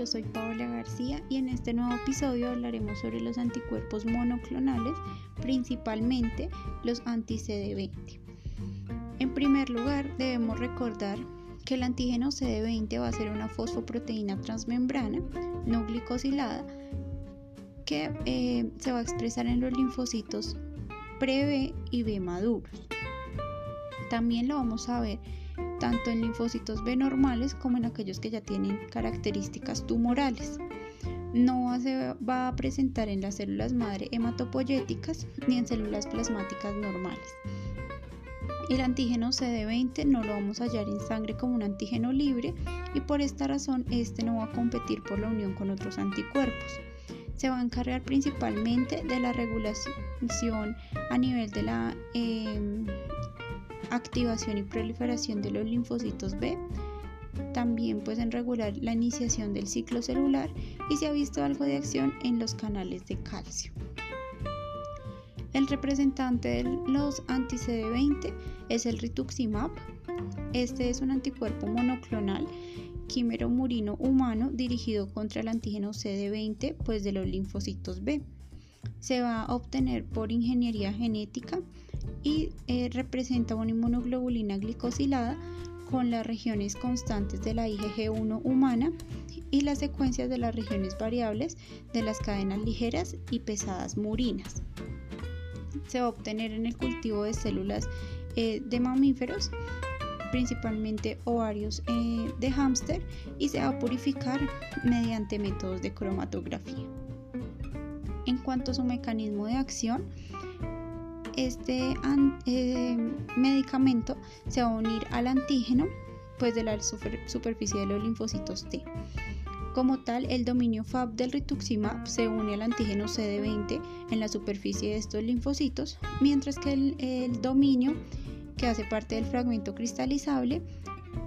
yo soy Paola García y en este nuevo episodio hablaremos sobre los anticuerpos monoclonales, principalmente los anti-CD20. En primer lugar, debemos recordar que el antígeno CD20 va a ser una fosfoproteína transmembrana no glicosilada que eh, se va a expresar en los linfocitos pre-B y B maduros. También lo vamos a ver tanto en linfocitos B normales como en aquellos que ya tienen características tumorales. No se va a presentar en las células madre hematopoyéticas ni en células plasmáticas normales. El antígeno CD20 no lo vamos a hallar en sangre como un antígeno libre y por esta razón este no va a competir por la unión con otros anticuerpos. Se va a encargar principalmente de la regulación a nivel de la em, activación y proliferación de los linfocitos B, también pues en regular la iniciación del ciclo celular y se ha visto algo de acción en los canales de calcio. El representante de los anti-CD20 es el rituximab. Este es un anticuerpo monoclonal quimero murino humano dirigido contra el antígeno CD20 pues de los linfocitos B. Se va a obtener por ingeniería genética y eh, representa una inmunoglobulina glicosilada con las regiones constantes de la IgG1 humana y las secuencias de las regiones variables de las cadenas ligeras y pesadas murinas. Se va a obtener en el cultivo de células eh, de mamíferos, principalmente ovarios eh, de hámster, y se va a purificar mediante métodos de cromatografía. En cuanto a su mecanismo de acción, este eh, medicamento se va a unir al antígeno pues de la superficie de los linfocitos T. Como tal, el dominio FAB del rituximab se une al antígeno CD20 en la superficie de estos linfocitos, mientras que el, el dominio que hace parte del fragmento cristalizable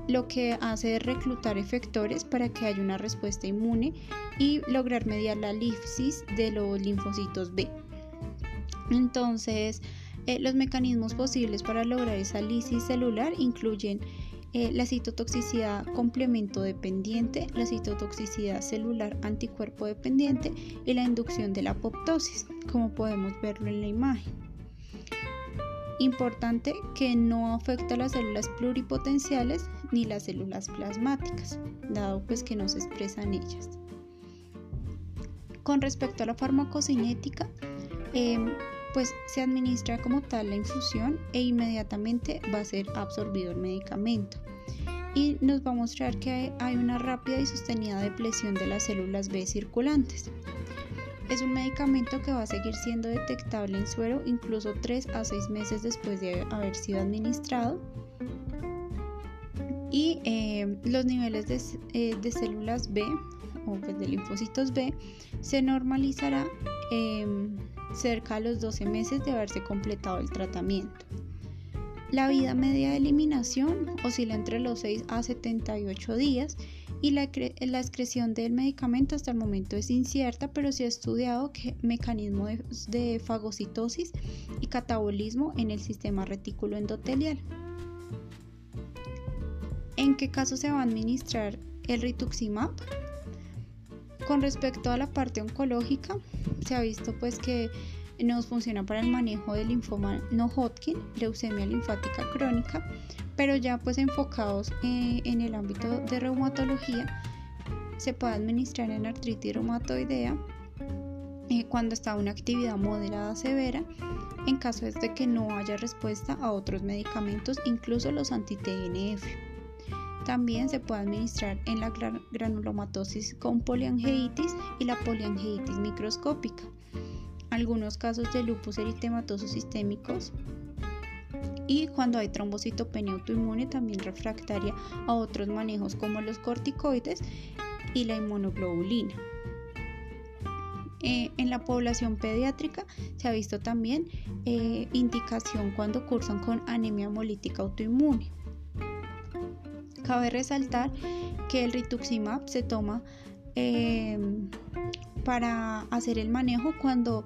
lo que hace es reclutar efectores para que haya una respuesta inmune y lograr mediar la lisis de los linfocitos B. Entonces, eh, los mecanismos posibles para lograr esa lisis celular incluyen eh, la citotoxicidad complemento dependiente, la citotoxicidad celular anticuerpo dependiente y la inducción de la apoptosis, como podemos verlo en la imagen. Importante que no afecta a las células pluripotenciales ni las células plasmáticas, dado pues que no se expresan ellas. Con respecto a la farmacocinética, em, pues se administra como tal la infusión e inmediatamente va a ser absorbido el medicamento. Y nos va a mostrar que hay una rápida y sostenida depresión de las células B circulantes. Es un medicamento que va a seguir siendo detectable en suero incluso 3 a 6 meses después de haber sido administrado. Y eh, los niveles de, eh, de, células B o pues de linfocitos B se normalizará em, cerca de los 12 meses de haberse completado el tratamiento. La vida media de eliminación oscila entre los 6 a 78 días y la, excreción del medicamento hasta el momento es incierta, pero se ha estudiado que mecanismo de, de fagocitosis y catabolismo en el sistema retículo endotelial. ¿En qué caso se va a administrar el rituximab? Con respecto a la parte oncológica, se ha visto pues que nos funciona para el manejo del linfoma no Hodgkin, leucemia linfática crónica, pero ya pues enfocados eh, en el ámbito de reumatología, se puede administrar en artritis reumatoidea eh, cuando está una actividad moderada severa, en caso de que no haya respuesta a otros medicamentos, incluso los anti-TNF. También se puede administrar en la granulomatosis con poliangeitis y la poliangeitis microscópica. Algunos casos de lupus eritematoso sistémicos y cuando hay trombocitopenia autoinmune también refractaria a otros manejos como los corticoides y la inmunoglobulina. Eh, en la población pediátrica se ha visto también eh, indicación cuando cursan con anemia hemolítica autoinmune. Cabe resaltar que el rituximab se toma eh, para hacer el manejo cuando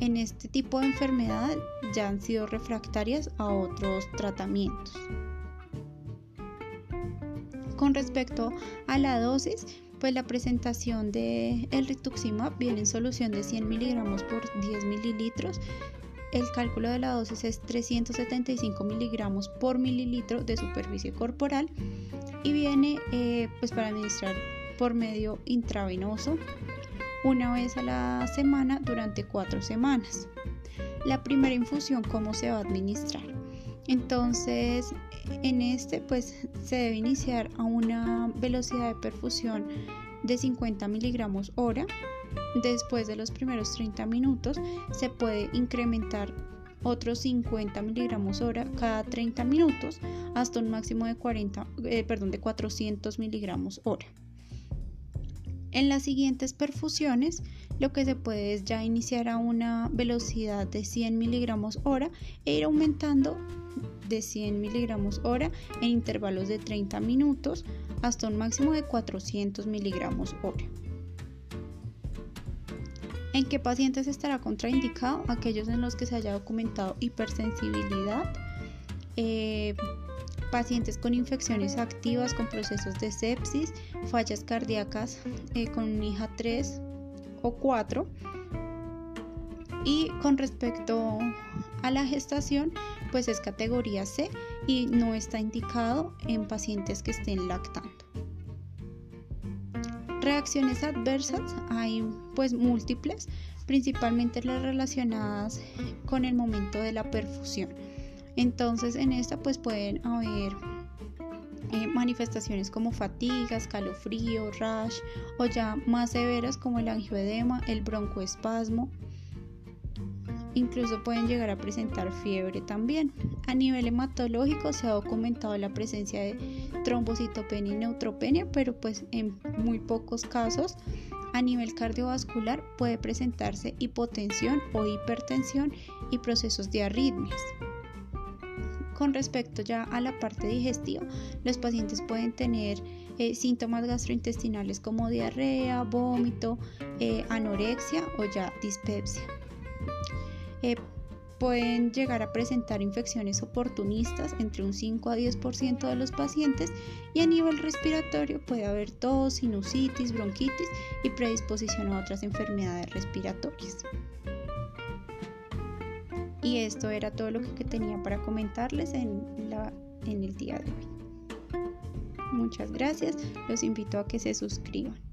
en este tipo de enfermedad ya han sido refractarias a otros tratamientos. Con respecto a la dosis, pues la presentación de el rituximab viene en solución de 100 miligramos por 10 mililitros. El cálculo de la dosis es 375 miligramos por mililitro de superficie corporal y viene eh, pues para administrar por medio intravenoso una vez a la semana durante cuatro semanas. La primera infusión, ¿cómo se va a administrar? Entonces, en este pues se debe iniciar a una velocidad de perfusión de 50 miligramos hora. Después de los primeros 30 minutos se puede incrementar otros 50 miligramos hora cada 30 minutos hasta un máximo de 40, eh, perdón, de 400 miligramos hora. En las siguientes perfusiones, lo que se puede es ya iniciar a una velocidad de 100 miligramos hora e ir aumentando de 100 miligramos hora en intervalos de 30 minutos hasta un máximo de 400 miligramos hora. ¿En qué pacientes estará contraindicado? Aquellos en los que se haya documentado hipersensibilidad, eh, pacientes con infecciones activas con procesos de sepsis, fallas cardíacas eh, con hija 3 o 4. Y con respecto a la gestación, pues es categoría C y no está indicado en pacientes que estén lactando. Reacciones adversas hay pues múltiples, principalmente las relacionadas con el momento de la perfusión. Entonces en esta pues pueden haber eh, manifestaciones como fatiga, escalofrío, rash o ya más severas como el angioedema, el broncoespasmo. Incluso pueden llegar a presentar fiebre también. A nivel hematológico se ha documentado la presencia de trombocitopenia y neutropenia, pero pues en muy pocos casos. A nivel cardiovascular puede presentarse hipotensión o hipertensión y procesos de arritmias. Con respecto ya a la parte digestiva, los pacientes pueden tener eh, síntomas gastrointestinales como diarrea, vómito, eh, anorexia o ya dispepsia. Eh, pueden llegar a presentar infecciones oportunistas entre un 5 a 10% de los pacientes y a nivel respiratorio puede haber tos, sinusitis, bronquitis y predisposición a otras enfermedades respiratorias. Y esto era todo lo que tenía para comentarles en, en el día de hoy. Muchas gracias, los invito a que se suscriban.